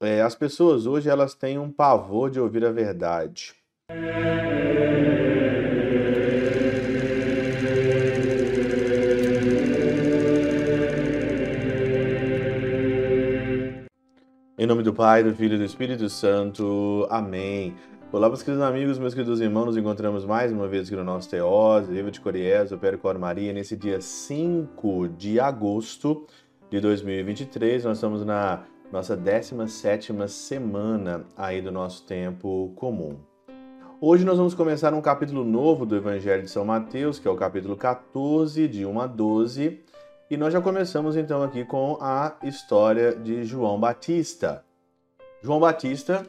é, as pessoas hoje elas têm um pavor de ouvir a verdade. Em nome do Pai, do Filho e do Espírito Santo. Amém. Olá, meus queridos amigos, meus queridos irmãos, nos encontramos mais uma vez aqui no nosso Teós, Viva de Coriés, o Cor Maria, nesse dia 5 de agosto de 2023. Nós estamos na nossa 17 semana aí do nosso tempo comum. Hoje nós vamos começar um capítulo novo do Evangelho de São Mateus, que é o capítulo 14, de 1 a 12, e nós já começamos então aqui com a história de João Batista. João Batista,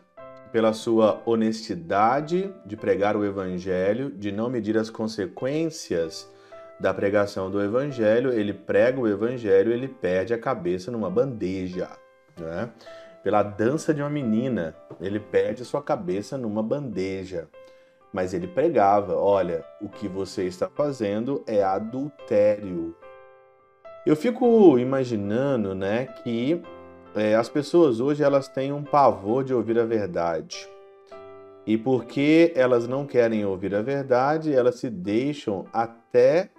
pela sua honestidade de pregar o Evangelho, de não medir as consequências da pregação do Evangelho, ele prega o Evangelho, ele perde a cabeça numa bandeja né? Pela dança de uma menina, ele perde sua cabeça numa bandeja. Mas ele pregava: olha, o que você está fazendo é adultério. Eu fico imaginando, né, que é, as pessoas hoje elas têm um pavor de ouvir a verdade. E porque elas não querem ouvir a verdade, elas se deixam até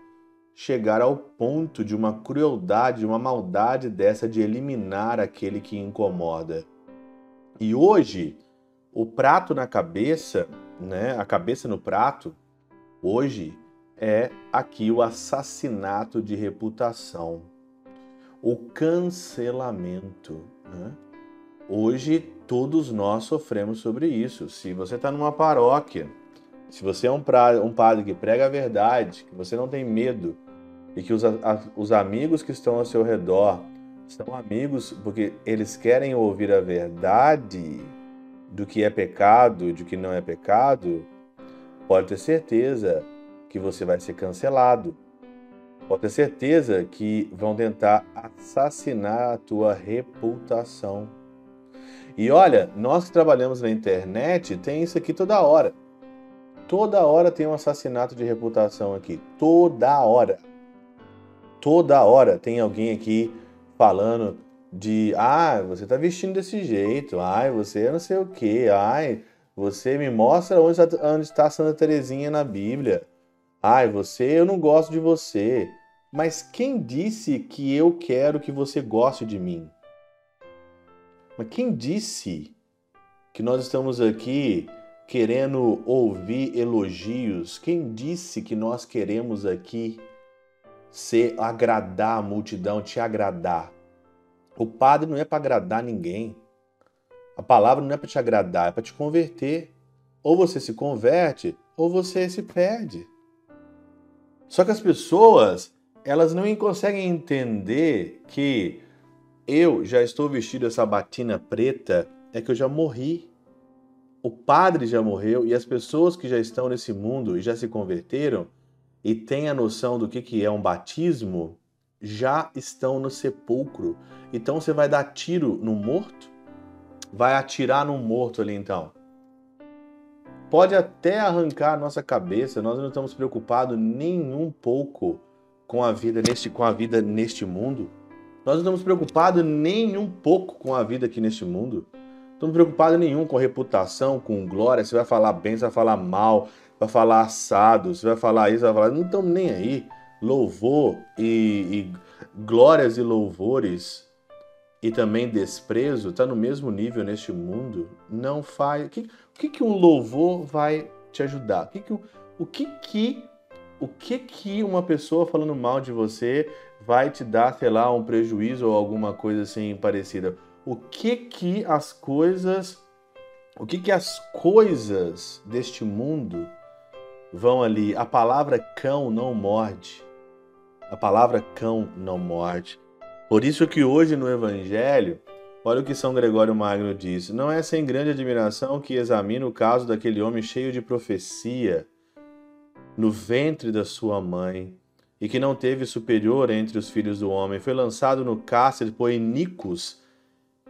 chegar ao ponto de uma crueldade, uma maldade dessa de eliminar aquele que incomoda. E hoje, o prato na cabeça, né, a cabeça no prato, hoje é aqui o assassinato de reputação, o cancelamento. Né? Hoje todos nós sofremos sobre isso. Se você está numa paróquia, se você é um, pra, um padre que prega a verdade, que você não tem medo e que os, a, os amigos que estão ao seu redor são amigos porque eles querem ouvir a verdade do que é pecado e do que não é pecado, pode ter certeza que você vai ser cancelado. Pode ter certeza que vão tentar assassinar a tua reputação. E olha, nós que trabalhamos na internet, tem isso aqui toda hora. Toda hora tem um assassinato de reputação aqui. Toda hora toda hora tem alguém aqui falando de ah, você tá vestindo desse jeito, ai, você não sei o que, ai, você me mostra onde está, onde está Santa Terezinha na Bíblia. Ai, você, eu não gosto de você. Mas quem disse que eu quero que você goste de mim? Mas quem disse que nós estamos aqui querendo ouvir elogios? Quem disse que nós queremos aqui ser agradar a multidão, te agradar. O padre não é para agradar ninguém. A palavra não é para te agradar, é para te converter. Ou você se converte, ou você se perde. Só que as pessoas, elas não conseguem entender que eu já estou vestido essa batina preta, é que eu já morri. O padre já morreu e as pessoas que já estão nesse mundo e já se converteram, e têm a noção do que, que é um batismo, já estão no sepulcro. Então você vai dar tiro no morto? Vai atirar no morto ali então. Pode até arrancar a nossa cabeça, nós não estamos preocupados nem um pouco com a vida neste, com a vida neste mundo. Nós não estamos preocupados nem um pouco com a vida aqui neste mundo. Não estamos preocupados nenhum com reputação, com glória. Você vai falar bem, você vai falar mal, vai falar assado, você vai falar isso, vai falar. Não estão nem aí. Louvor e, e glórias e louvores e também desprezo está no mesmo nível neste mundo. Não faz. O que, o que, que um louvor vai te ajudar? O que, que, o que, que o que que uma pessoa falando mal de você vai te dar, sei lá, um prejuízo ou alguma coisa assim parecida? O que que as coisas, o que que as coisas deste mundo vão ali. A palavra cão não morde. A palavra cão não morde. Por isso que hoje no Evangelho, olha o que São Gregório Magno diz: não é sem grande admiração que examina o caso daquele homem cheio de profecia no ventre da sua mãe e que não teve superior entre os filhos do homem, foi lançado no cárcere por inicos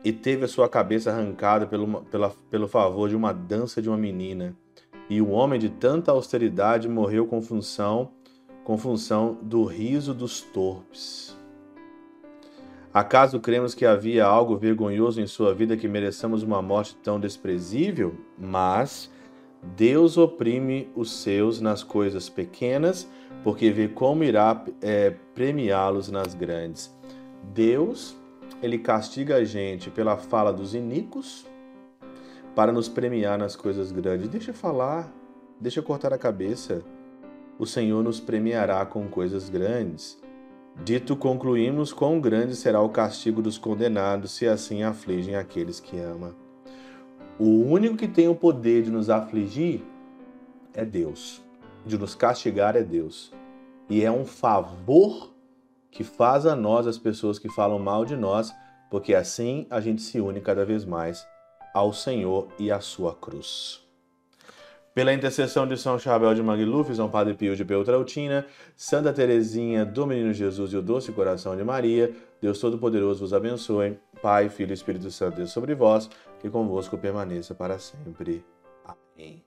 e teve a sua cabeça arrancada pelo, pela, pelo favor de uma dança de uma menina e o homem de tanta austeridade morreu com função, com função do riso dos torpes. Acaso cremos que havia algo vergonhoso em sua vida que mereçamos uma morte tão desprezível? Mas Deus oprime os seus nas coisas pequenas, porque vê como irá é, premiá-los nas grandes. Deus, ele castiga a gente pela fala dos iníquos para nos premiar nas coisas grandes. Deixa falar, deixa cortar a cabeça. O Senhor nos premiará com coisas grandes. Dito concluímos, quão grande será o castigo dos condenados se assim afligem aqueles que ama. O único que tem o poder de nos afligir é Deus, de nos castigar é Deus. E é um favor que faz a nós, as pessoas que falam mal de nós, porque assim a gente se une cada vez mais ao Senhor e à sua cruz. Pela intercessão de São Chabel de Magluf, São Padre Pio de Peltrautina, Santa Teresinha do Menino Jesus e o Doce Coração de Maria, Deus Todo-Poderoso vos abençoe. Pai, Filho e Espírito Santo, Deus sobre vós, que convosco permaneça para sempre. Amém.